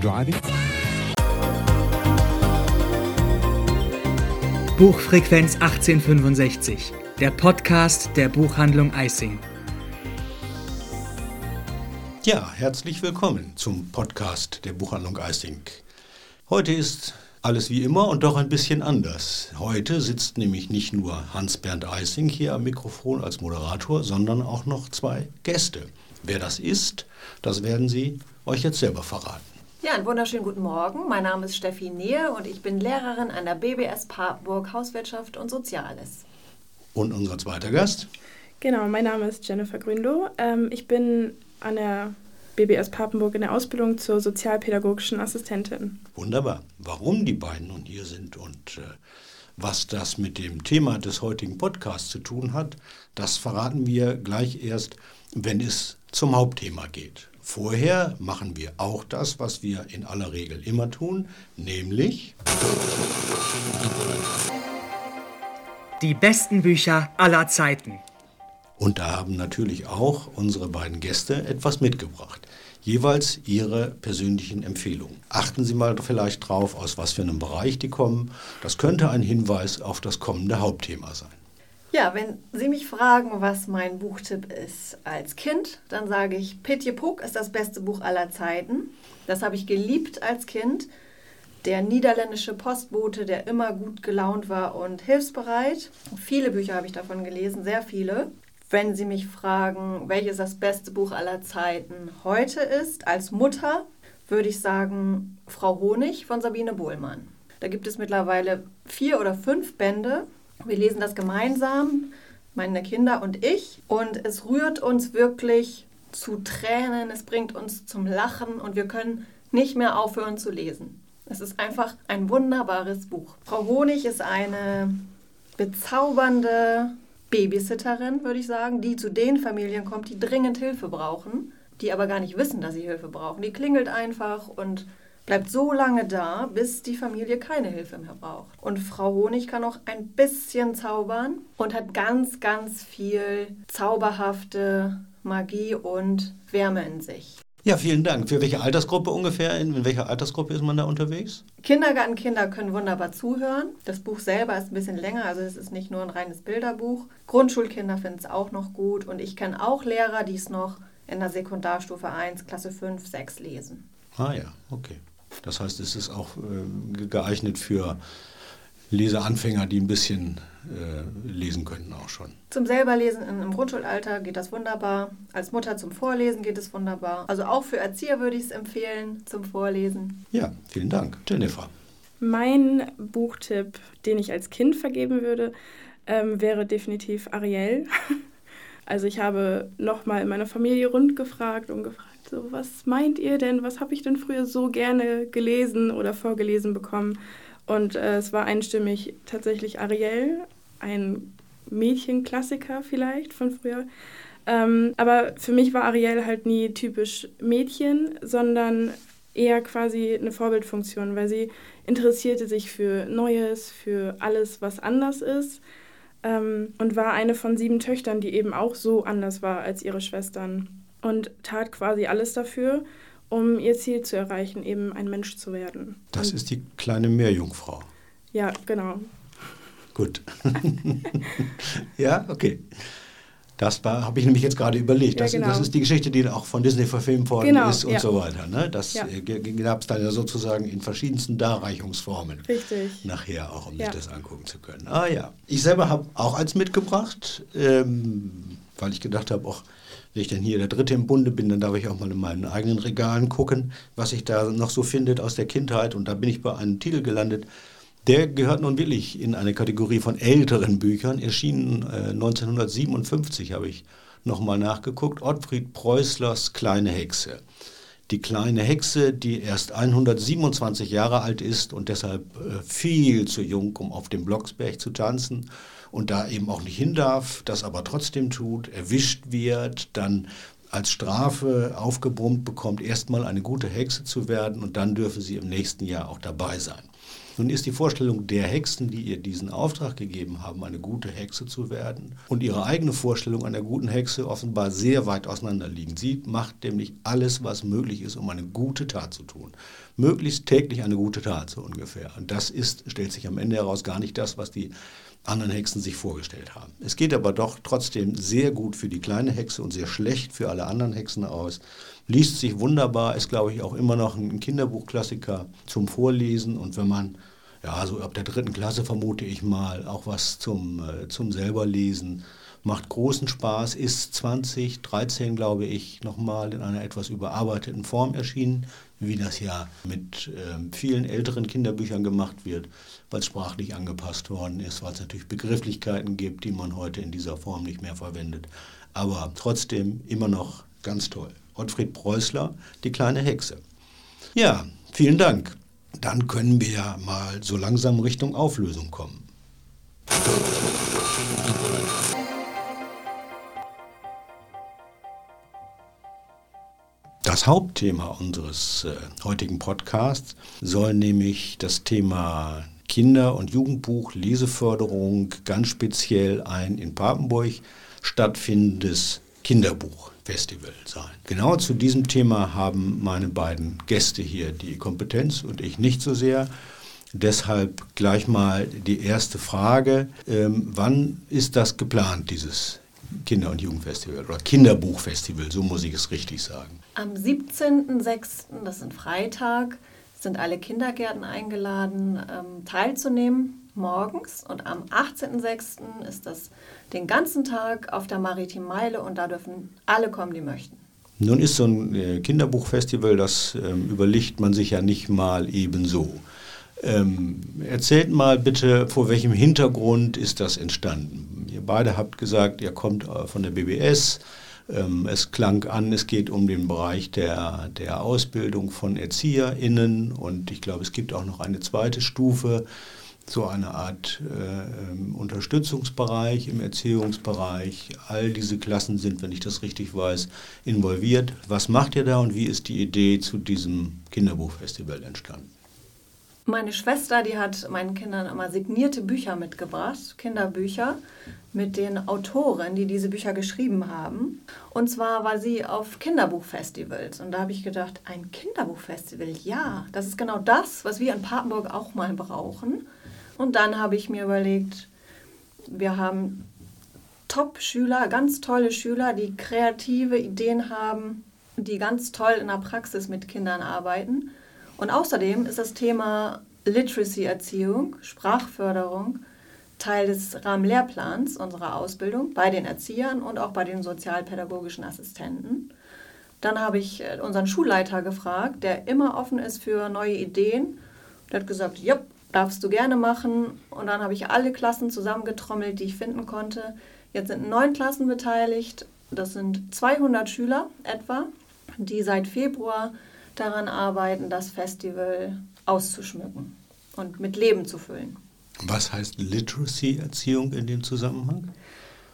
driving? Buchfrequenz 1865, der Podcast der Buchhandlung Eising. Ja, herzlich willkommen zum Podcast der Buchhandlung Eising. Heute ist alles wie immer und doch ein bisschen anders. Heute sitzt nämlich nicht nur Hans-Bernd Eising hier am Mikrofon als Moderator, sondern auch noch zwei Gäste. Wer das ist, das werden Sie euch jetzt selber verraten. Ja, einen wunderschönen guten Morgen. Mein Name ist Steffi Nehe und ich bin Lehrerin an der BBS Papenburg Hauswirtschaft und Soziales. Und unser zweiter Gast? Genau, mein Name ist Jennifer Grünloh. Ähm, ich bin an der BBS Papenburg in der Ausbildung zur sozialpädagogischen Assistentin. Wunderbar. Warum die beiden nun hier sind und äh, was das mit dem Thema des heutigen Podcasts zu tun hat, das verraten wir gleich erst, wenn es zum Hauptthema geht. Vorher machen wir auch das, was wir in aller Regel immer tun, nämlich die besten Bücher aller Zeiten. Und da haben natürlich auch unsere beiden Gäste etwas mitgebracht. Jeweils ihre persönlichen Empfehlungen. Achten Sie mal vielleicht drauf, aus was für einem Bereich die kommen. Das könnte ein Hinweis auf das kommende Hauptthema sein. Ja, wenn Sie mich fragen, was mein Buchtipp ist als Kind, dann sage ich, Pitje Puck ist das beste Buch aller Zeiten. Das habe ich geliebt als Kind. Der niederländische Postbote, der immer gut gelaunt war und hilfsbereit. Viele Bücher habe ich davon gelesen, sehr viele. Wenn Sie mich fragen, welches das beste Buch aller Zeiten heute ist, als Mutter, würde ich sagen Frau Honig von Sabine Bohlmann. Da gibt es mittlerweile vier oder fünf Bände. Wir lesen das gemeinsam, meine Kinder und ich. Und es rührt uns wirklich zu Tränen, es bringt uns zum Lachen und wir können nicht mehr aufhören zu lesen. Es ist einfach ein wunderbares Buch. Frau Honig ist eine bezaubernde Babysitterin, würde ich sagen, die zu den Familien kommt, die dringend Hilfe brauchen, die aber gar nicht wissen, dass sie Hilfe brauchen. Die klingelt einfach und bleibt so lange da, bis die Familie keine Hilfe mehr braucht. Und Frau Honig kann auch ein bisschen zaubern und hat ganz, ganz viel zauberhafte Magie und Wärme in sich. Ja, vielen Dank. Für welche Altersgruppe ungefähr? In welcher Altersgruppe ist man da unterwegs? Kindergartenkinder können wunderbar zuhören. Das Buch selber ist ein bisschen länger, also es ist nicht nur ein reines Bilderbuch. Grundschulkinder finden es auch noch gut und ich kenne auch Lehrer, die es noch in der Sekundarstufe 1, Klasse 5, 6 lesen. Ah ja, okay. Das heißt, es ist auch äh, geeignet für Leseanfänger, die ein bisschen äh, lesen könnten auch schon. Zum selberlesen im Grundschulalter geht das wunderbar. Als Mutter zum Vorlesen geht es wunderbar. Also auch für Erzieher würde ich es empfehlen zum Vorlesen. Ja, vielen Dank. Jennifer. Mein Buchtipp, den ich als Kind vergeben würde, ähm, wäre definitiv Ariel. Also ich habe nochmal in meiner Familie rund gefragt und gefragt, so, was meint ihr denn? Was habe ich denn früher so gerne gelesen oder vorgelesen bekommen? Und äh, es war einstimmig tatsächlich Ariel, ein Mädchenklassiker vielleicht von früher. Ähm, aber für mich war Ariel halt nie typisch Mädchen, sondern eher quasi eine Vorbildfunktion, weil sie interessierte sich für Neues, für alles, was anders ist ähm, und war eine von sieben Töchtern, die eben auch so anders war als ihre Schwestern und tat quasi alles dafür, um ihr Ziel zu erreichen, eben ein Mensch zu werden. Das und, ist die kleine Meerjungfrau. Ja, genau. Gut. ja, okay. Das habe ich nämlich jetzt gerade überlegt. Das, ja, genau. das, ist die Geschichte, die auch von Disney verfilmt worden genau, ist und ja. so weiter. Ne? Das ja. Äh, gab es dann ja sozusagen in verschiedensten Darreichungsformen. Richtig. Nachher auch, um sich das angucken zu können. Ah ja. Ich selber habe auch eins mitgebracht, ähm, weil ich gedacht habe, auch wenn ich dann hier der Dritte im Bunde bin, dann darf ich auch mal in meinen eigenen Regalen gucken, was sich da noch so findet aus der Kindheit. Und da bin ich bei einem Titel gelandet, der gehört nun wirklich in eine Kategorie von älteren Büchern, erschienen äh, 1957, habe ich nochmal nachgeguckt, Ottfried Preußlers Kleine Hexe. Die kleine Hexe, die erst 127 Jahre alt ist und deshalb äh, viel zu jung, um auf dem Blocksberg zu tanzen und da eben auch nicht hin darf, das aber trotzdem tut, erwischt wird, dann als Strafe aufgebrummt bekommt, erstmal eine gute Hexe zu werden und dann dürfen sie im nächsten Jahr auch dabei sein. Nun ist die Vorstellung der Hexen, die ihr diesen Auftrag gegeben haben, eine gute Hexe zu werden, und ihre eigene Vorstellung einer guten Hexe offenbar sehr weit auseinanderliegen. Sie macht nämlich alles, was möglich ist, um eine gute Tat zu tun. Möglichst täglich eine gute Tat, so ungefähr. Und das ist, stellt sich am Ende heraus, gar nicht das, was die anderen Hexen sich vorgestellt haben. Es geht aber doch trotzdem sehr gut für die kleine Hexe und sehr schlecht für alle anderen Hexen aus. Liest sich wunderbar, ist glaube ich auch immer noch ein Kinderbuchklassiker zum Vorlesen und wenn man ja, so ab der dritten Klasse vermute ich mal, auch was zum, äh, zum selberlesen. Macht großen Spaß, ist 2013, glaube ich, nochmal in einer etwas überarbeiteten Form erschienen, wie das ja mit äh, vielen älteren Kinderbüchern gemacht wird, weil es sprachlich angepasst worden ist, weil es natürlich Begrifflichkeiten gibt, die man heute in dieser Form nicht mehr verwendet. Aber trotzdem immer noch ganz toll. Ottfried Preußler, die kleine Hexe. Ja, vielen Dank dann können wir ja mal so langsam Richtung Auflösung kommen. Das Hauptthema unseres äh, heutigen Podcasts soll nämlich das Thema Kinder- und Jugendbuch, Leseförderung, ganz speziell ein in Papenburg stattfindendes Kinderbuch Festival sein. Genau zu diesem Thema haben meine beiden Gäste hier die Kompetenz und ich nicht so sehr. Deshalb gleich mal die erste Frage. Ähm, wann ist das geplant, dieses Kinder- und Jugendfestival oder Kinderbuchfestival, so muss ich es richtig sagen? Am 17.06., das ist ein Freitag, sind alle Kindergärten eingeladen, ähm, teilzunehmen morgens und am 18.06. ist das den ganzen Tag auf der Maritim Meile und da dürfen alle kommen, die möchten. Nun ist so ein äh, Kinderbuchfestival, das ähm, überlegt man sich ja nicht mal ebenso. Ähm, erzählt mal bitte, vor welchem Hintergrund ist das entstanden? Ihr beide habt gesagt, ihr kommt äh, von der BBS. Ähm, es klang an, es geht um den Bereich der, der Ausbildung von ErzieherInnen und ich glaube, es gibt auch noch eine zweite Stufe so eine Art äh, ähm, Unterstützungsbereich im Erziehungsbereich. All diese Klassen sind, wenn ich das richtig weiß, involviert. Was macht ihr da und wie ist die Idee zu diesem Kinderbuchfestival entstanden? Meine Schwester, die hat meinen Kindern immer signierte Bücher mitgebracht, Kinderbücher, mit den Autoren, die diese Bücher geschrieben haben. Und zwar war sie auf Kinderbuchfestivals. Und da habe ich gedacht, ein Kinderbuchfestival, ja, das ist genau das, was wir in Papenburg auch mal brauchen. Und dann habe ich mir überlegt, wir haben Top-Schüler, ganz tolle Schüler, die kreative Ideen haben, die ganz toll in der Praxis mit Kindern arbeiten. Und außerdem ist das Thema Literacy-Erziehung, Sprachförderung, Teil des Rahmenlehrplans unserer Ausbildung bei den Erziehern und auch bei den sozialpädagogischen Assistenten. Dann habe ich äh, unseren Schulleiter gefragt, der immer offen ist für neue Ideen. Der hat gesagt, ja, darfst du gerne machen. Und dann habe ich alle Klassen zusammengetrommelt, die ich finden konnte. Jetzt sind neun Klassen beteiligt. Das sind 200 Schüler etwa, die seit Februar daran arbeiten, das Festival auszuschmücken und mit Leben zu füllen. Was heißt Literacy-Erziehung in dem Zusammenhang?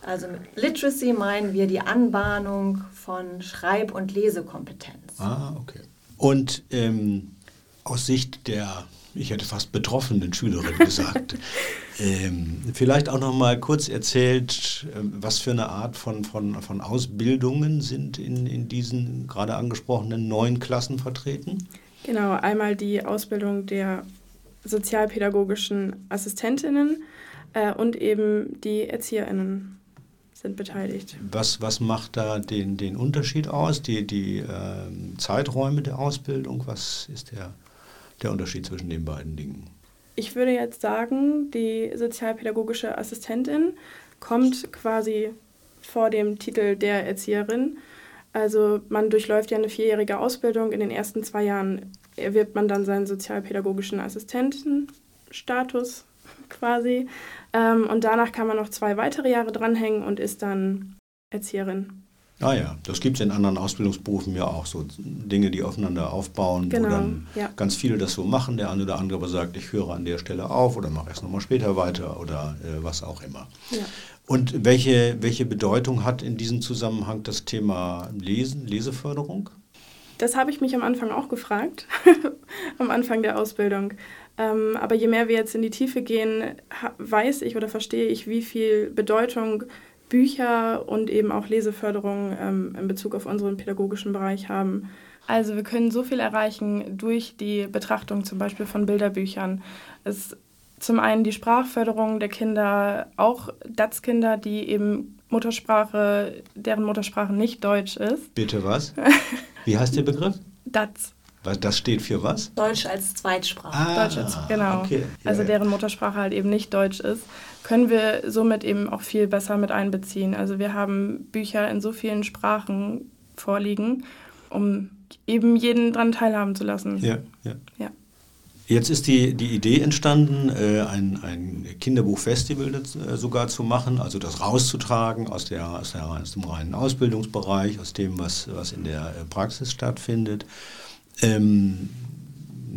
Also mit Literacy meinen wir die Anbahnung von Schreib- und Lesekompetenz. Ah, okay. Und ähm, aus Sicht der ich hätte fast betroffenen Schülerin gesagt. ähm, vielleicht auch noch mal kurz erzählt, ähm, was für eine Art von, von, von Ausbildungen sind in, in diesen gerade angesprochenen neuen Klassen vertreten? Genau, einmal die Ausbildung der sozialpädagogischen Assistentinnen äh, und eben die Erzieherinnen sind beteiligt. Was, was macht da den, den Unterschied aus, die, die äh, Zeiträume der Ausbildung? Was ist der der Unterschied zwischen den beiden Dingen? Ich würde jetzt sagen, die sozialpädagogische Assistentin kommt quasi vor dem Titel der Erzieherin. Also man durchläuft ja eine vierjährige Ausbildung. In den ersten zwei Jahren erwirbt man dann seinen sozialpädagogischen Assistentenstatus quasi. Ähm, und danach kann man noch zwei weitere Jahre dranhängen und ist dann Erzieherin. Ah ja, das gibt es in anderen Ausbildungsberufen ja auch, so Dinge, die aufeinander aufbauen, genau, wo dann ja. ganz viele das so machen. Der eine oder andere aber sagt, ich höre an der Stelle auf oder mache erst nochmal später weiter oder äh, was auch immer. Ja. Und welche, welche Bedeutung hat in diesem Zusammenhang das Thema Lesen, Leseförderung? Das habe ich mich am Anfang auch gefragt, am Anfang der Ausbildung. Ähm, aber je mehr wir jetzt in die Tiefe gehen, weiß ich oder verstehe ich, wie viel Bedeutung Bücher und eben auch Leseförderung ähm, in Bezug auf unseren pädagogischen Bereich haben. Also wir können so viel erreichen durch die Betrachtung zum Beispiel von Bilderbüchern. Es zum einen die Sprachförderung der Kinder, auch DATS-Kinder, die eben Muttersprache, deren Muttersprache nicht Deutsch ist. Bitte was? Wie heißt der Begriff? DATS. Das steht für was? Deutsch als Zweitsprache. Ah, Deutsch als, genau. Okay. Ja, also deren Muttersprache halt eben nicht Deutsch ist, können wir somit eben auch viel besser mit einbeziehen. Also wir haben Bücher in so vielen Sprachen vorliegen, um eben jeden daran teilhaben zu lassen. Ja, ja. ja. Jetzt ist die, die Idee entstanden, äh, ein, ein Kinderbuchfestival äh, sogar zu machen, also das rauszutragen aus, der, aus, der, aus dem reinen Ausbildungsbereich, aus dem, was, was in der äh, Praxis stattfindet. Ähm,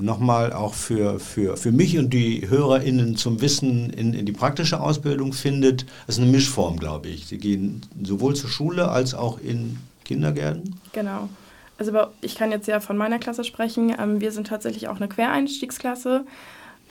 Nochmal auch für, für, für mich und die HörerInnen zum Wissen in, in die praktische Ausbildung findet, das ist eine Mischform, glaube ich. Sie gehen sowohl zur Schule als auch in Kindergärten. Genau. Also ich kann jetzt ja von meiner Klasse sprechen. Ähm, wir sind tatsächlich auch eine Quereinstiegsklasse,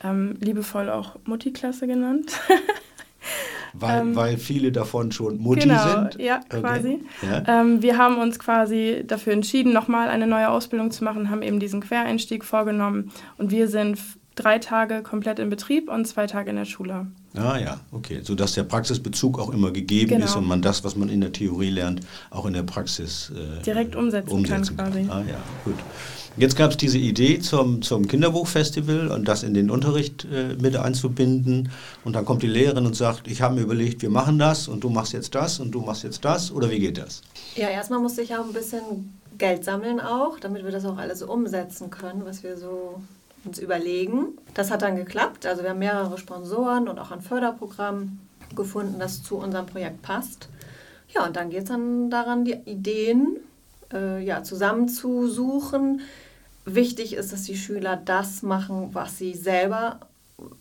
ähm, liebevoll auch Mutti-Klasse genannt. Weil, ähm, weil viele davon schon Mutti genau, sind? ja, okay. quasi. Ja. Ähm, wir haben uns quasi dafür entschieden, nochmal eine neue Ausbildung zu machen, haben eben diesen Quereinstieg vorgenommen und wir sind drei Tage komplett in Betrieb und zwei Tage in der Schule. Ah ja, okay. Sodass der Praxisbezug auch immer gegeben genau. ist und man das, was man in der Theorie lernt, auch in der Praxis äh, direkt umsetzen, umsetzen kann, quasi. Ah ja, gut. Jetzt gab es diese Idee zum, zum Kinderbuchfestival und das in den Unterricht äh, mit einzubinden. Und dann kommt die Lehrerin und sagt, ich habe mir überlegt, wir machen das und du machst jetzt das und du machst jetzt das. Oder wie geht das? Ja, erstmal musste ich auch ein bisschen Geld sammeln auch, damit wir das auch alles umsetzen können, was wir so uns überlegen. Das hat dann geklappt. Also wir haben mehrere Sponsoren und auch ein Förderprogramm gefunden, das zu unserem Projekt passt. Ja, und dann geht es dann daran, die Ideen äh, ja, zusammenzusuchen. Wichtig ist, dass die Schüler das machen, was sie selber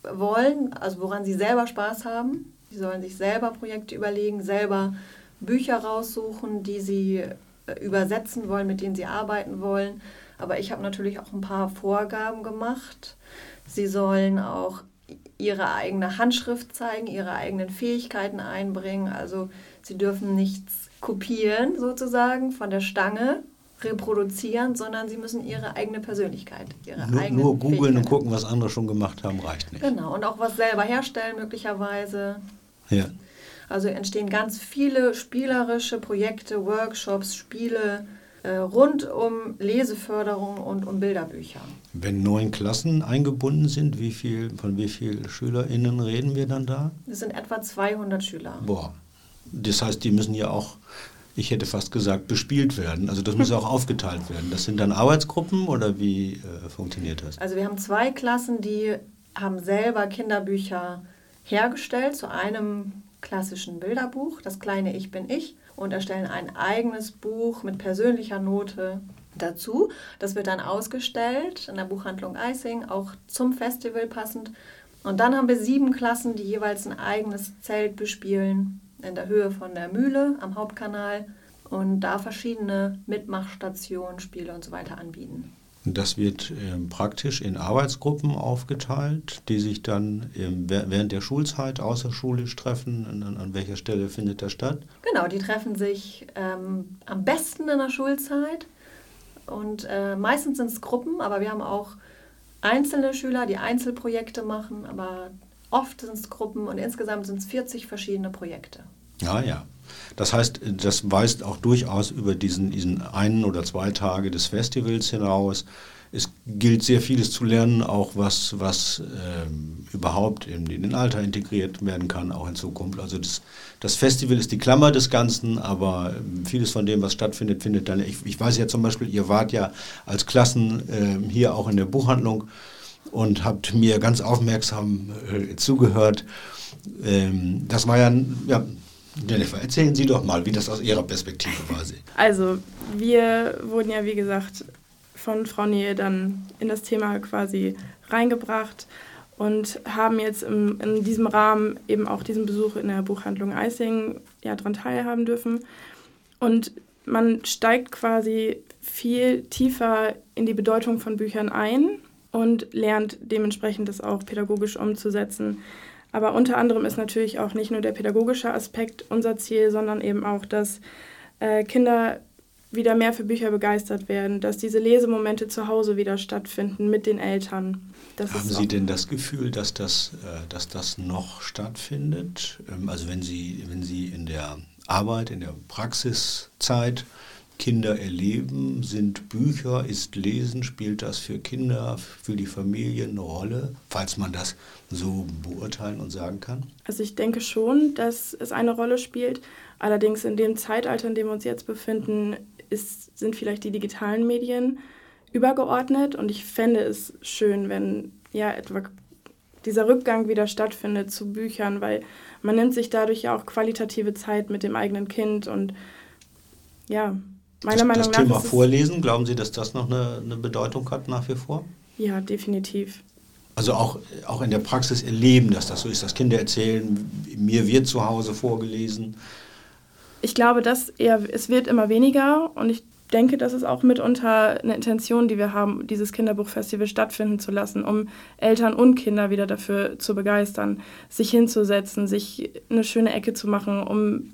wollen, also woran sie selber Spaß haben. Sie sollen sich selber Projekte überlegen, selber Bücher raussuchen, die sie äh, übersetzen wollen, mit denen sie arbeiten wollen. Aber ich habe natürlich auch ein paar Vorgaben gemacht. Sie sollen auch ihre eigene Handschrift zeigen, ihre eigenen Fähigkeiten einbringen. Also sie dürfen nichts kopieren sozusagen von der Stange, reproduzieren, sondern sie müssen ihre eigene Persönlichkeit, ihre nur, nur googeln und gucken, was andere schon gemacht haben, reicht nicht. Genau, und auch was selber herstellen möglicherweise. Ja. Also entstehen ganz viele spielerische Projekte, Workshops, Spiele, äh, rund um Leseförderung und um Bilderbücher. Wenn neun Klassen eingebunden sind, wie viel, von wie vielen SchülerInnen reden wir dann da? Es sind etwa 200 Schüler. Boah. Das heißt, die müssen ja auch, ich hätte fast gesagt, bespielt werden. Also das muss auch aufgeteilt werden. Das sind dann Arbeitsgruppen oder wie äh, funktioniert das? Also wir haben zwei Klassen, die haben selber Kinderbücher hergestellt zu einem klassischen Bilderbuch, das kleine Ich bin ich und erstellen ein eigenes Buch mit persönlicher Note dazu. Das wird dann ausgestellt in der Buchhandlung Eising, auch zum Festival passend. Und dann haben wir sieben Klassen, die jeweils ein eigenes Zelt bespielen in der Höhe von der Mühle am Hauptkanal und da verschiedene Mitmachstationen, Spiele und so weiter anbieten. Das wird ähm, praktisch in Arbeitsgruppen aufgeteilt, die sich dann ähm, während der Schulzeit außerschulisch treffen. An, an, welcher Stelle findet das statt? Genau, die treffen sich ähm, am besten in der Schulzeit. Und äh, meistens sind es Gruppen, aber wir haben auch einzelne Schüler, die Einzelprojekte machen, aber oft sind es Gruppen und insgesamt sind es 40 verschiedene Projekte. Ja, ja. Das heißt, das weist auch durchaus über diesen, diesen einen oder zwei Tage des Festivals hinaus. Es gilt sehr vieles zu lernen, auch was, was ähm, überhaupt in, in, den Alter integriert werden kann, auch in Zukunft. Also das, das Festival ist die Klammer des Ganzen, aber ähm, vieles von dem, was stattfindet, findet dann. Ich, ich weiß ja zum Beispiel, ihr wart ja als Klassen äh, hier auch in der Buchhandlung und habt mir ganz aufmerksam äh, zugehört. Ähm, das war ja, ja Jennifer, erzählen Sie doch mal, wie das aus Ihrer Perspektive war. Also, wir wurden ja, wie gesagt, von Frau Nähe dann in das Thema quasi reingebracht und haben jetzt im, in diesem Rahmen eben auch diesen Besuch in der Buchhandlung Eising ja, daran teilhaben dürfen. Und man steigt quasi viel tiefer in die Bedeutung von Büchern ein und lernt dementsprechend das auch pädagogisch umzusetzen. Aber unter anderem ist natürlich auch nicht nur der pädagogische Aspekt unser Ziel, sondern eben auch, dass äh, Kinder wieder mehr für Bücher begeistert werden, dass diese Lesemomente zu Hause wieder stattfinden mit den Eltern. Das Haben Sie denn das Gefühl, dass das, äh, dass das noch stattfindet? Ähm, also wenn Sie, wenn Sie in der Arbeit, in der Praxiszeit Kinder erleben, sind Bücher, ist Lesen, spielt das für Kinder, für die Familie eine Rolle, falls man das so beurteilen und sagen kann? Also ich denke schon, dass es eine Rolle spielt. Allerdings in dem Zeitalter, in dem wir uns jetzt befinden, ist, sind vielleicht die digitalen Medien übergeordnet und ich fände es schön, wenn ja etwa dieser Rückgang wieder stattfindet zu Büchern, weil man nimmt sich dadurch ja auch qualitative Zeit mit dem eigenen Kind und ja, meiner das, Meinung das nach. Thema Vorlesen, glauben Sie, dass das noch eine, eine Bedeutung hat nach wie vor? Ja, definitiv. Also auch, auch in der Praxis erleben, dass das so ist, dass Kinder erzählen, mir wird zu Hause vorgelesen. Ich glaube, dass eher, es wird immer weniger und ich denke, das ist auch mitunter eine Intention, die wir haben, dieses Kinderbuchfestival stattfinden zu lassen, um Eltern und Kinder wieder dafür zu begeistern, sich hinzusetzen, sich eine schöne Ecke zu machen, um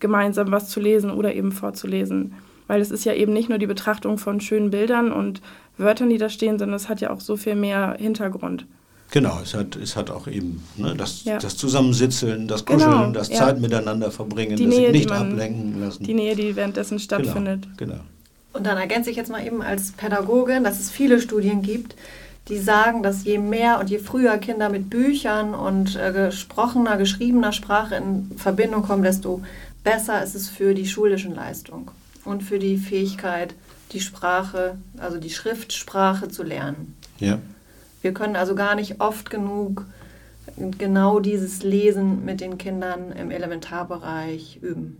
gemeinsam was zu lesen oder eben vorzulesen. Weil es ist ja eben nicht nur die Betrachtung von schönen Bildern und Wörtern, die da stehen, sondern es hat ja auch so viel mehr Hintergrund. Genau, es hat, es hat auch eben ne, das, ja. das Zusammensitzeln, das Kuscheln, genau, das ja. Zeit miteinander verbringen, die das Nähe, sich nicht man, ablenken lassen. Die Nähe, die währenddessen stattfindet. Genau, genau. Und dann ergänze ich jetzt mal eben als Pädagogin, dass es viele Studien gibt, die sagen, dass je mehr und je früher Kinder mit Büchern und äh, gesprochener, geschriebener Sprache in Verbindung kommen, desto besser ist es für die schulischen Leistungen und für die Fähigkeit, die Sprache, also die Schriftsprache zu lernen. Ja. Wir können also gar nicht oft genug genau dieses Lesen mit den Kindern im Elementarbereich üben.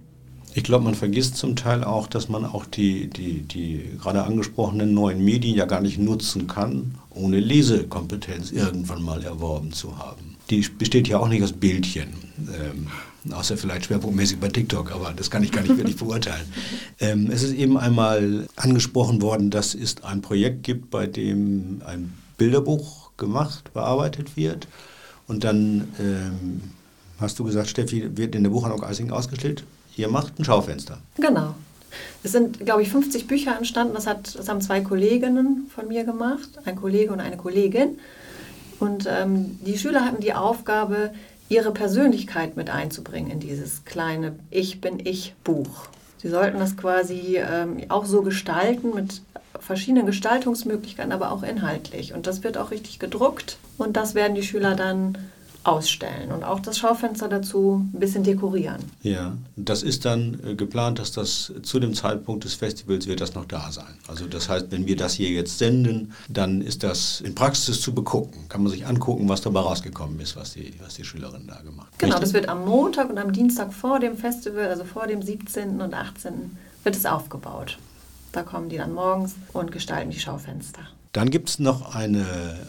Ich glaube, man vergisst zum Teil auch, dass man auch die, die, die gerade angesprochenen neuen Medien ja gar nicht nutzen kann, ohne Lesekompetenz irgendwann mal erworben zu haben. Die besteht ja auch nicht aus Bildchen, ähm, außer vielleicht schwerpunktmäßig bei TikTok, aber das kann ich gar nicht wirklich beurteilen. Ähm, es ist eben einmal angesprochen worden, dass es ein Projekt gibt, bei dem ein Bilderbuch gemacht, bearbeitet wird. Und dann ähm, hast du gesagt, Steffi, wird in der Buchhandlung Eising ausgestellt. Ihr macht ein Schaufenster. Genau. Es sind, glaube ich, 50 Bücher entstanden. Das, hat, das haben zwei Kolleginnen von mir gemacht, ein Kollege und eine Kollegin. Und ähm, die Schüler hatten die Aufgabe, ihre Persönlichkeit mit einzubringen in dieses kleine Ich bin ich Buch. Sie sollten das quasi ähm, auch so gestalten mit verschiedenen Gestaltungsmöglichkeiten, aber auch inhaltlich. Und das wird auch richtig gedruckt und das werden die Schüler dann ausstellen und auch das Schaufenster dazu ein bisschen dekorieren. Ja, das ist dann äh, geplant, dass das zu dem Zeitpunkt des Festivals wird das noch da sein. Also das heißt, wenn wir das hier jetzt senden, dann ist das in Praxis zu begucken. Kann man sich angucken, was dabei rausgekommen ist, was die, was die Schülerinnen da gemacht haben. Genau, Richtig? das wird am Montag und am Dienstag vor dem Festival, also vor dem 17. und 18. wird es aufgebaut. Da kommen die dann morgens und gestalten die Schaufenster. Dann gibt es noch eine,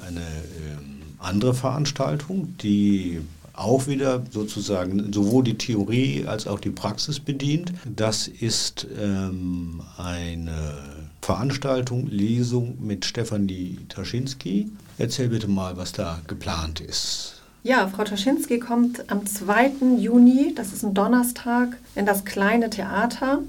eine ähm, andere Veranstaltung, die auch wieder sozusagen sowohl die Theorie als auch die Praxis bedient. Das ist ähm, eine Veranstaltung, Lesung mit Stefanie Taschinski. Erzähl bitte mal, was da geplant ist. Ja, Frau Taschinski kommt am 2. Juni, das ist ein Donnerstag, in das kleine Theater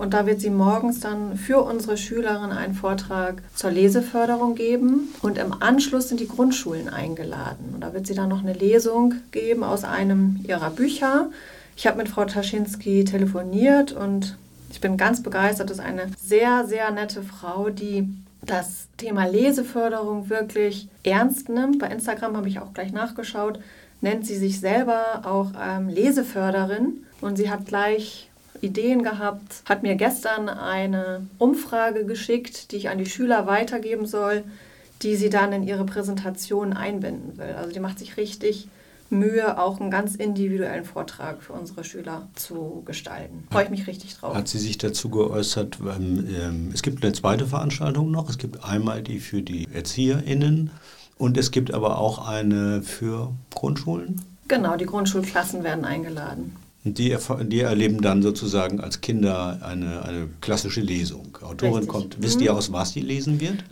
und da wird sie morgens dann für unsere Schülerinnen einen Vortrag zur Leseförderung geben. Und im Anschluss sind die Grundschulen eingeladen. Und da wird sie dann noch eine Lesung geben aus einem ihrer Bücher. Ich habe mit Frau Taschinski telefoniert und ich bin ganz begeistert. Das ist eine sehr, sehr nette Frau, die das Thema Leseförderung wirklich ernst nimmt. Bei Instagram habe ich auch gleich nachgeschaut, nennt sie sich selber auch ähm, Leseförderin. Und sie hat gleich Ideen gehabt, hat mir gestern eine Umfrage geschickt, die ich an die Schüler weitergeben soll, die sie dann in ihre Präsentation einbinden will. Also die macht sich richtig Mühe, auch einen ganz individuellen Vortrag für unsere Schüler zu gestalten. Freue ich mich richtig drauf. Hat sie sich dazu geäußert, ähm, es gibt eine zweite Veranstaltung noch. Es gibt einmal die für die ErzieherInnen und es gibt aber auch eine für Grundschulen. Genau, die Grundschulklassen werden eingeladen. Die, die, erleben dann sozusagen als Kinder eine, eine klassische Lesung. Autorin Richtig. kommt. Wisst mhm. ihr, aus was die lesen wird?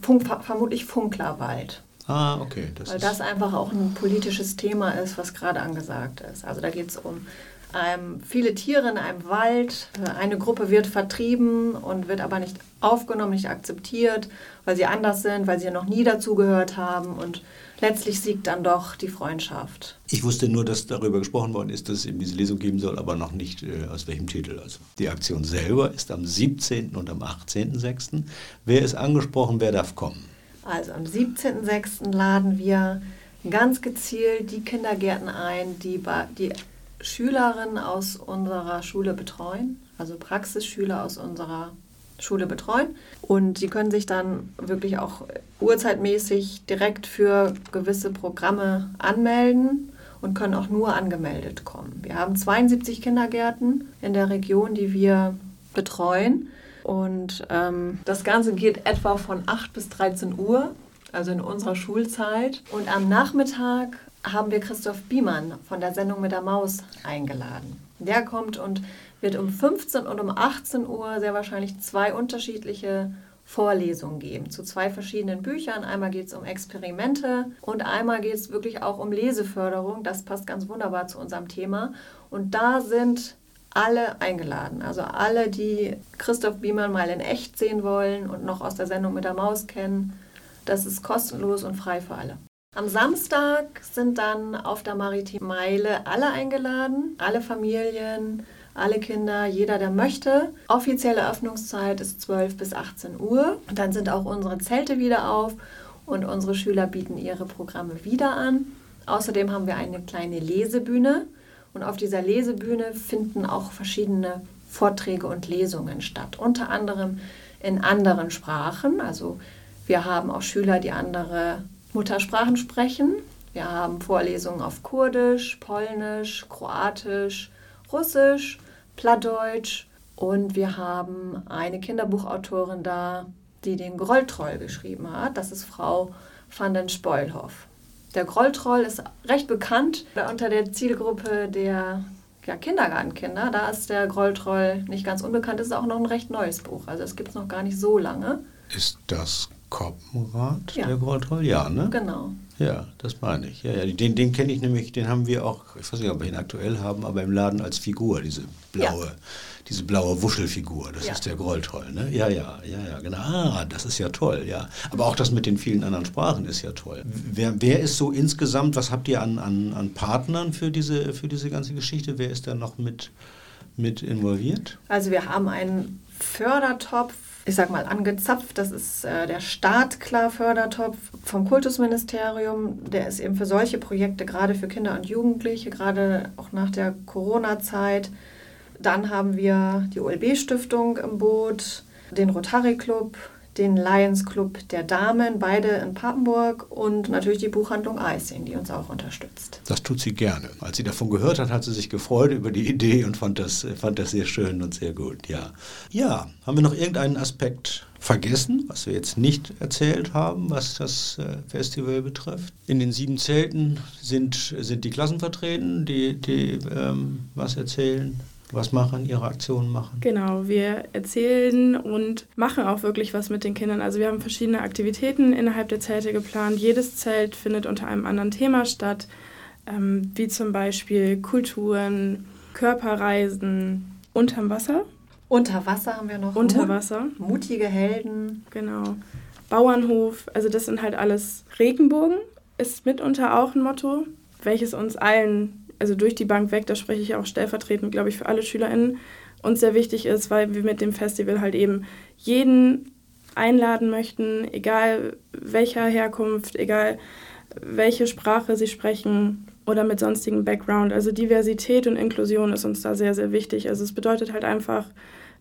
Funk, vermutlich Funklerwald. Ah, okay. Das Weil das einfach auch ein politisches Thema ist, was gerade angesagt ist. Also da geht es um ähm, viele Tiere in einem Wald. Eine Gruppe wird vertrieben und wird aber nicht aufgenommen, nicht akzeptiert, weil sie anders sind, weil sie noch nie dazugehört haben. Und letztlich siegt dann doch die Freundschaft. Ich wusste nur, dass darüber gesprochen worden ist, dass es eben diese Lesung geben soll, aber noch nicht äh, aus welchem Titel. Also die Aktion selber ist am 17. und am 18.06. Wer ist angesprochen, wer darf kommen? Also am 17.06. laden wir ganz gezielt die Kindergärten ein, die, die Schülerinnen aus unserer Schule betreuen, also Praxisschüler aus unserer Schule betreuen. Und die können sich dann wirklich auch urzeitmäßig direkt für gewisse Programme anmelden und können auch nur angemeldet kommen. Wir haben 72 Kindergärten in der Region, die wir betreuen. Und ähm, das Ganze geht etwa von 8 bis 13 Uhr, also in unserer Schulzeit. Und am Nachmittag haben wir Christoph Biemann von der Sendung mit der Maus eingeladen. Der kommt und wird um 15 und um 18 Uhr sehr wahrscheinlich zwei unterschiedliche Vorlesungen geben zu zwei verschiedenen Büchern. Einmal geht es um Experimente und einmal geht es wirklich auch um Leseförderung. Das passt ganz wunderbar zu unserem Thema. Und da sind alle eingeladen. Also alle, die Christoph Biemann mal in echt sehen wollen und noch aus der Sendung mit der Maus kennen. Das ist kostenlos und frei für alle. Am Samstag sind dann auf der Maritim Meile alle eingeladen, alle Familien, alle Kinder, jeder, der möchte. Offizielle Öffnungszeit ist 12 bis 18 Uhr. Und dann sind auch unsere Zelte wieder auf und unsere Schüler bieten ihre Programme wieder an. Außerdem haben wir eine kleine Lesebühne und auf dieser Lesebühne finden auch verschiedene Vorträge und Lesungen statt, unter anderem in anderen Sprachen. Also wir haben auch Schüler, die andere Muttersprachen sprechen. Wir haben Vorlesungen auf Kurdisch, Polnisch, Kroatisch, Russisch, Plattdeutsch und wir haben eine Kinderbuchautorin da, die den Grolltroll geschrieben hat. Das ist Frau van den Spoilhoff. Der Grolltroll ist recht bekannt unter der Zielgruppe der ja, Kindergartenkinder. Da ist der Grolltroll nicht ganz unbekannt. Das ist auch noch ein recht neues Buch. Also es gibt es noch gar nicht so lange. Ist das Koppenrad, ja. der Grolltroll? Ja, ne? Genau. Ja, das meine ich. Ja, ja. Den, den kenne ich nämlich, den haben wir auch, ich weiß nicht, ob wir ihn aktuell haben, aber im Laden als Figur, diese blaue, ja. diese blaue Wuschelfigur. Das ja. ist der Grolltroll, ne? Ja, ja, ja, ja, genau. Ah, das ist ja toll, ja. Aber auch das mit den vielen anderen Sprachen ist ja toll. Wer, wer ist so insgesamt, was habt ihr an, an, an Partnern für diese, für diese ganze Geschichte? Wer ist da noch mit, mit involviert? Also wir haben einen Fördertopf ich sag mal, angezapft. Das ist äh, der Startklar-Fördertopf vom Kultusministerium. Der ist eben für solche Projekte, gerade für Kinder und Jugendliche, gerade auch nach der Corona-Zeit. Dann haben wir die OLB-Stiftung im Boot, den Rotary Club, den Lions Club der Damen, beide in Papenburg und natürlich die Buchhandlung Eising, die uns auch unterstützt. Das tut sie gerne. Als sie davon gehört hat, hat sie sich gefreut über die Idee und fand das, fand das sehr schön und sehr gut. Ja. ja, haben wir noch irgendeinen Aspekt vergessen, was wir jetzt nicht erzählt haben, was das äh, Festival betrifft. In den sieben Zelten sind, sind die Klassen vertreten, die, die ähm, was erzählen was machen, ihre Aktionen machen. Genau, wir erzählen und machen auch wirklich was mit den Kindern. Also wir haben verschiedene Aktivitäten innerhalb der Zelte geplant. Jedes Zelt findet unter einem anderen Thema statt, ähm, wie zum Beispiel Kulturen, Körperreisen unterm Wasser. Unter Wasser haben wir noch. Unter Wasser. Mutige Helden. Genau. Bauernhof, also das sind halt alles Regenbogen, ist mitunter auch ein Motto, welches uns allen also durch die Bank weg, da spreche ich auch stellvertretend, glaube ich, für alle SchülerInnen, uns sehr wichtig ist, weil wir mit dem Festival halt eben jeden einladen möchten, egal welcher Herkunft, egal welche Sprache sie sprechen oder mit sonstigem Background. Also Diversität und Inklusion ist uns da sehr, sehr wichtig. Also es bedeutet halt einfach,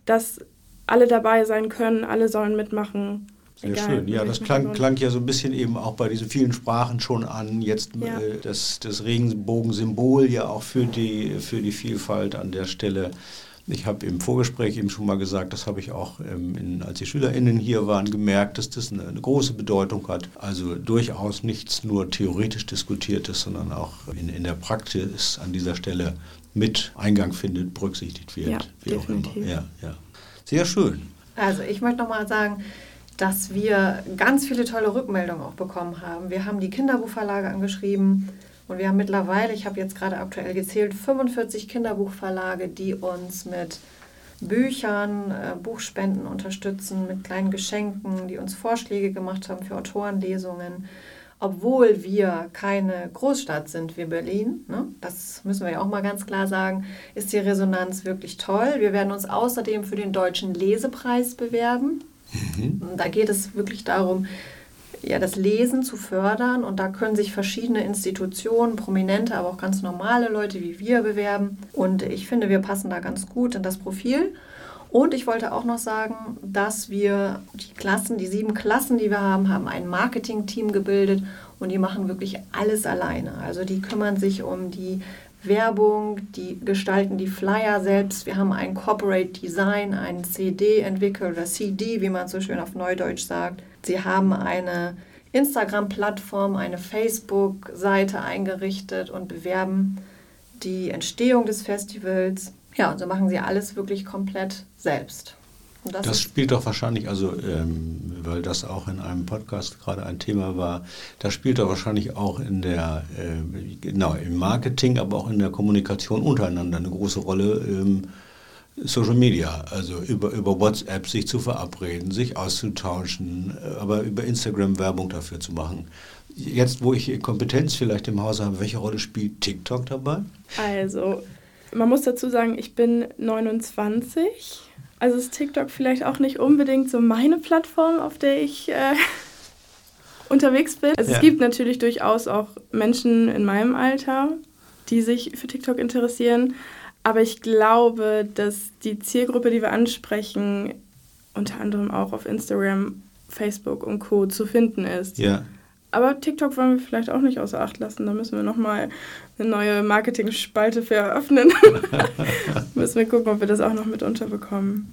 dass alle dabei sein können, alle sollen mitmachen sehr Egal, schön. Ja, das klang, klang, ja so ein bisschen eben auch bei diesen vielen Sprachen schon an. Jetzt ja. äh, das, das Regenbogensymbol ja auch für die, für die Vielfalt an der Stelle. Ich habe im Vorgespräch eben schon mal gesagt, das habe ich auch, ähm, in, als die SchülerInnen hier waren, gemerkt, dass das eine, eine, große Bedeutung hat. Also durchaus nichts nur theoretisch diskutiertes, sondern auch in, in der Praxis an dieser Stelle mit Eingang findet, berücksichtigt wird. Ja, definitiv. Ja, ja. Sehr schön. Also ich möchte nochmal sagen, dass wir ganz viele tolle Rückmeldungen auch bekommen haben. Wir haben die Kinderbuchverlage angeschrieben und wir haben mittlerweile, ich habe jetzt gerade aktuell gezählt, 45 Kinderbuchverlage, die uns mit Büchern, äh, Buchspenden unterstützen, mit kleinen Geschenken, die uns Vorschläge gemacht haben für Autorenlesungen. Obwohl wir keine Großstadt sind wie Berlin, ne? das müssen wir ja auch mal ganz klar sagen, ist die Resonanz wirklich toll. Wir werden uns außerdem für den Deutschen Lesepreis bewerben. Mhm. Da geht es wirklich darum, ja, das Lesen zu fördern. Und da können sich verschiedene Institutionen, prominente, aber auch ganz normale Leute wie wir bewerben. Und ich finde, wir passen da ganz gut in das Profil. Und ich wollte auch noch sagen, dass wir die Klassen, die sieben Klassen, die wir haben, haben ein Marketing-Team gebildet und die machen wirklich alles alleine. Also die kümmern sich um die Werbung, die gestalten die Flyer selbst. Wir haben ein Corporate Design, ein CD entwickelt oder CD, wie man so schön auf Neudeutsch sagt. Sie haben eine Instagram-Plattform, eine Facebook-Seite eingerichtet und bewerben die Entstehung des Festivals. Ja, und so machen sie alles wirklich komplett selbst. Das, das, spielt doch wahrscheinlich, also ähm, weil das auch in einem Podcast gerade ein Thema war, das spielt doch wahrscheinlich auch in der, äh, genau, im Marketing, aber auch in der Kommunikation untereinander eine große Rolle. Ähm, Social Media, also über, über WhatsApp sich zu verabreden, sich auszutauschen, äh, aber über Instagram Werbung dafür zu machen. Jetzt, wo ich Kompetenz vielleicht im Hause habe, welche Rolle spielt TikTok dabei? Also, man muss dazu sagen, ich bin 29. Also ist TikTok vielleicht auch nicht unbedingt so meine Plattform, auf der ich äh, unterwegs bin. Also ja. es gibt natürlich durchaus auch Menschen in meinem Alter, die sich für TikTok interessieren. Aber ich glaube, dass die Zielgruppe, die wir ansprechen, unter anderem auch auf Instagram, Facebook und Co. zu finden ist. Ja. Aber TikTok wollen wir vielleicht auch nicht außer Acht lassen. Da müssen wir nochmal eine neue Marketing-Spalte für eröffnen. müssen wir gucken, ob wir das auch noch mit unterbekommen.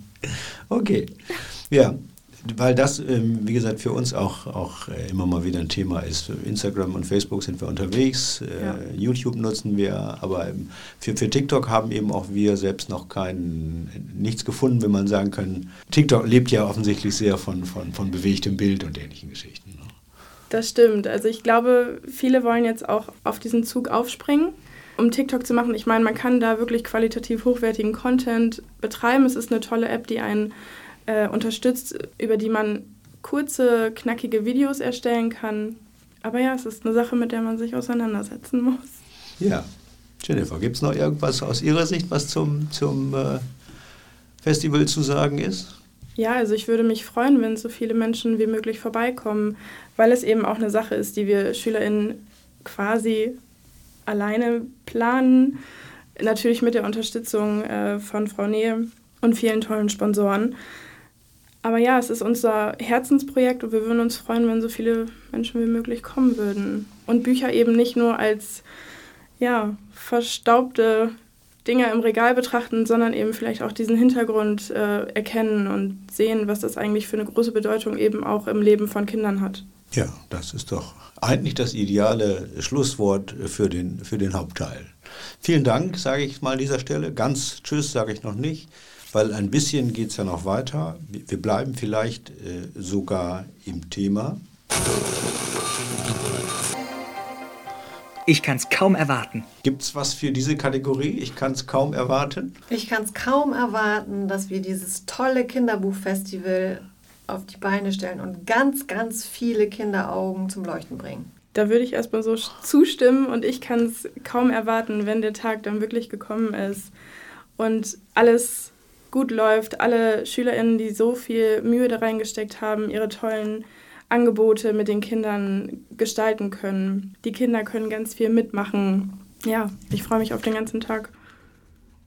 Okay. Ja, weil das, ähm, wie gesagt, für uns auch, auch äh, immer mal wieder ein Thema ist. Instagram und Facebook sind wir unterwegs, äh, ja. YouTube nutzen wir, aber für, für TikTok haben eben auch wir selbst noch kein, nichts gefunden, wenn man sagen kann, TikTok lebt ja offensichtlich sehr von, von, von bewegtem Bild und ähnlichen Geschichten. Das stimmt. Also ich glaube, viele wollen jetzt auch auf diesen Zug aufspringen um TikTok zu machen. Ich meine, man kann da wirklich qualitativ hochwertigen Content betreiben. Es ist eine tolle App, die einen äh, unterstützt, über die man kurze, knackige Videos erstellen kann. Aber ja, es ist eine Sache, mit der man sich auseinandersetzen muss. Ja. Jennifer, gibt es noch irgendwas aus Ihrer Sicht, was zum, zum äh, Festival zu sagen ist? Ja, also ich würde mich freuen, wenn so viele Menschen wie möglich vorbeikommen, weil es eben auch eine Sache ist, die wir SchülerInnen quasi alleine planen. Natürlich mit der Unterstützung äh, von Frau Nähe und vielen tollen Sponsoren. Aber ja, es ist unser Herzensprojekt und wir würden uns freuen, wenn so viele Menschen wie möglich kommen würden. Und Bücher eben nicht nur als ja, verstaubte Dinge im Regal betrachten, sondern eben vielleicht auch diesen Hintergrund äh, erkennen und sehen, was das eigentlich für eine große Bedeutung eben auch im Leben von Kindern hat. Ja, das ist doch eigentlich das ideale Schlusswort für den, für den Hauptteil. Vielen Dank, sage ich mal an dieser Stelle. Ganz Tschüss sage ich noch nicht weil ein bisschen geht es ja noch weiter. Wir bleiben vielleicht äh, sogar im Thema. Ich kann es kaum erwarten. Gibt es was für diese Kategorie? Ich kann es kaum erwarten. Ich kann es kaum erwarten, dass wir dieses tolle Kinderbuchfestival auf die Beine stellen und ganz, ganz viele Kinderaugen zum Leuchten bringen. Da würde ich erstmal so zustimmen und ich kann es kaum erwarten, wenn der Tag dann wirklich gekommen ist und alles gut läuft, alle SchülerInnen, die so viel Mühe da reingesteckt haben, ihre tollen Angebote mit den Kindern gestalten können. Die Kinder können ganz viel mitmachen. Ja, ich freue mich auf den ganzen Tag.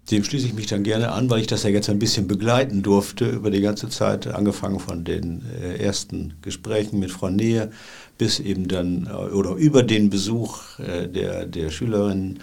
Dem schließe ich mich dann gerne an, weil ich das ja jetzt ein bisschen begleiten durfte über die ganze Zeit, angefangen von den äh, ersten Gesprächen mit Frau Nähe bis eben dann äh, oder über den Besuch äh, der, der Schülerinnen.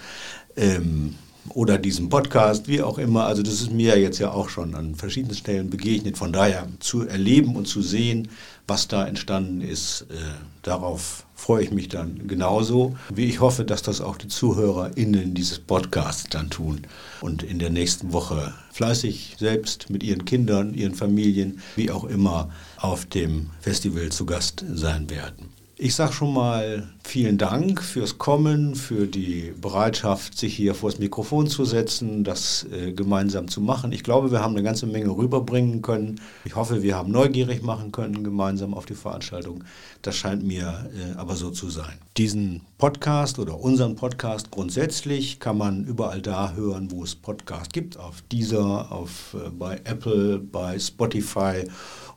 Ähm, oder diesem Podcast, wie auch immer. Also das ist mir jetzt ja auch schon an verschiedenen Stellen begegnet. Von daher zu erleben und zu sehen, was da entstanden ist, äh, darauf freue ich mich dann genauso, wie ich hoffe, dass das auch die ZuhörerInnen dieses Podcasts dann tun und in der nächsten Woche fleißig selbst mit ihren Kindern, ihren Familien, wie auch immer, auf dem Festival zu Gast sein werden. Ich sage schon mal vielen Dank fürs Kommen, für die Bereitschaft, sich hier vors Mikrofon zu setzen, das äh, gemeinsam zu machen. Ich glaube, wir haben eine ganze Menge rüberbringen können. Ich hoffe, wir haben neugierig machen können gemeinsam auf die Veranstaltung. Das scheint mir äh, aber so zu sein. Diesen Podcast oder unseren Podcast grundsätzlich kann man überall da hören, wo es Podcast gibt, auf Deezer, auf, äh, bei Apple, bei Spotify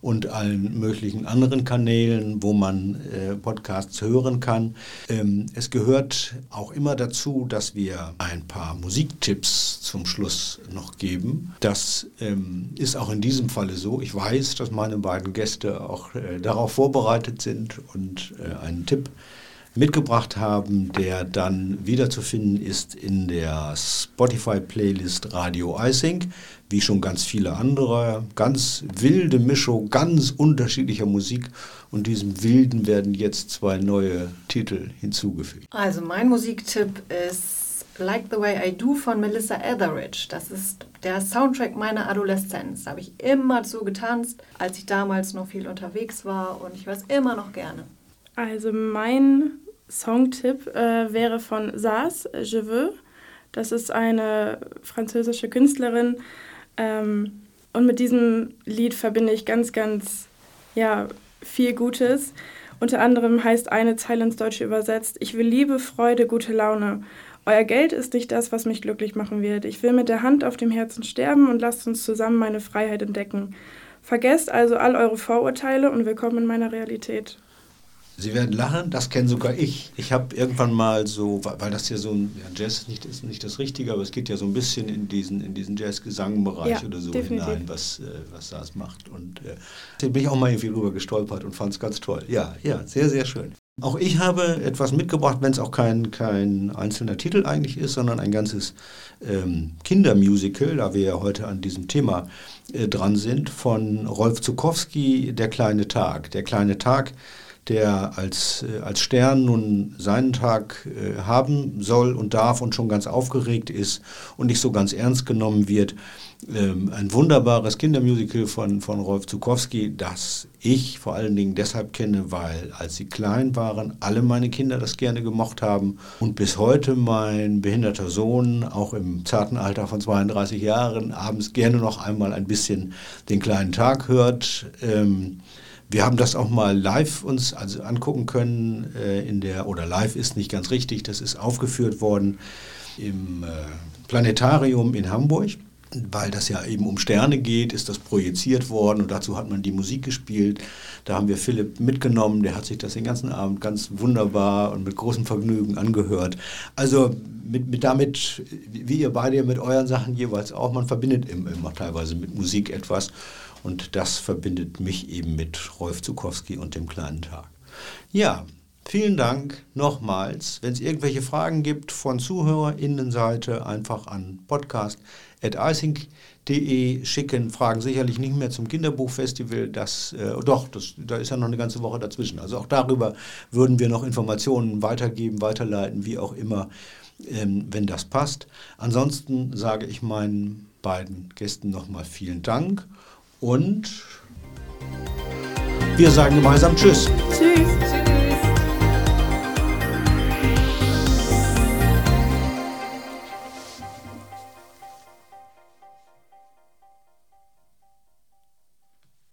und allen möglichen anderen Kanälen, wo man äh, Podcasts hören kann. Ähm, es gehört auch immer dazu, dass wir ein paar Musiktipps zum Schluss noch geben. Das ähm, ist auch in diesem Falle so. Ich weiß, dass meine beiden Gäste auch äh, darauf vorbereitet sind und äh, einen Tipp mitgebracht haben, der dann wiederzufinden ist in der Spotify-Playlist Radio iSync, wie schon ganz viele andere. Ganz wilde Mischung, ganz unterschiedlicher Musik. Und diesem Wilden werden jetzt zwei neue Titel hinzugefügt. Also mein Musiktipp ist Like the Way I Do von Melissa Etheridge. Das ist der Soundtrack meiner Adoleszenz. Da habe ich immer zu getanzt, als ich damals noch viel unterwegs war und ich weiß immer noch gerne. Also mein Songtipp äh, wäre von Saas, Je veux. Das ist eine französische Künstlerin. Ähm, und mit diesem Lied verbinde ich ganz, ganz ja, viel Gutes. Unter anderem heißt eine Zeile ins Deutsche übersetzt, ich will Liebe, Freude, gute Laune. Euer Geld ist nicht das, was mich glücklich machen wird. Ich will mit der Hand auf dem Herzen sterben und lasst uns zusammen meine Freiheit entdecken. Vergesst also all eure Vorurteile und willkommen in meiner Realität. Sie werden lachen, das kenne sogar ich. Ich habe irgendwann mal so, weil das ja so ein ja, Jazz ist nicht, ist nicht das Richtige, aber es geht ja so ein bisschen in diesen, in diesen Jazz-Gesangbereich ja, oder so definitiv. hinein, was, äh, was das macht. Und äh, da bin ich auch mal irgendwie rüber gestolpert und fand es ganz toll. Ja, ja, sehr, sehr schön. Auch ich habe etwas mitgebracht, wenn es auch kein, kein einzelner Titel eigentlich ist, sondern ein ganzes ähm, Kindermusical, da wir ja heute an diesem Thema äh, dran sind, von Rolf Zukowski, Der kleine Tag. Der kleine Tag der als, äh, als Stern nun seinen Tag äh, haben soll und darf und schon ganz aufgeregt ist und nicht so ganz ernst genommen wird. Ähm, ein wunderbares Kindermusical von, von Rolf Zukowski, das ich vor allen Dingen deshalb kenne, weil als sie klein waren, alle meine Kinder das gerne gemocht haben und bis heute mein behinderter Sohn, auch im zarten Alter von 32 Jahren, abends gerne noch einmal ein bisschen den kleinen Tag hört. Ähm, wir haben das auch mal live uns also angucken können äh, in der, oder live ist nicht ganz richtig, das ist aufgeführt worden im äh, Planetarium in Hamburg. Weil das ja eben um Sterne geht, ist das projiziert worden und dazu hat man die Musik gespielt. Da haben wir Philipp mitgenommen, der hat sich das den ganzen Abend ganz wunderbar und mit großem Vergnügen angehört. Also mit, mit damit, wie ihr beide mit euren Sachen jeweils auch, man verbindet immer, immer teilweise mit Musik etwas. Und das verbindet mich eben mit Rolf Zukowski und dem kleinen Tag. Ja, vielen Dank nochmals. Wenn es irgendwelche Fragen gibt von ZuhörerInnenseite, einfach an podcast.icing.de schicken. Fragen sicherlich nicht mehr zum Kinderbuchfestival. Das, äh, doch, das, da ist ja noch eine ganze Woche dazwischen. Also auch darüber würden wir noch Informationen weitergeben, weiterleiten, wie auch immer, ähm, wenn das passt. Ansonsten sage ich meinen beiden Gästen nochmal vielen Dank und wir sagen gemeinsam Tschüss. Tschüss.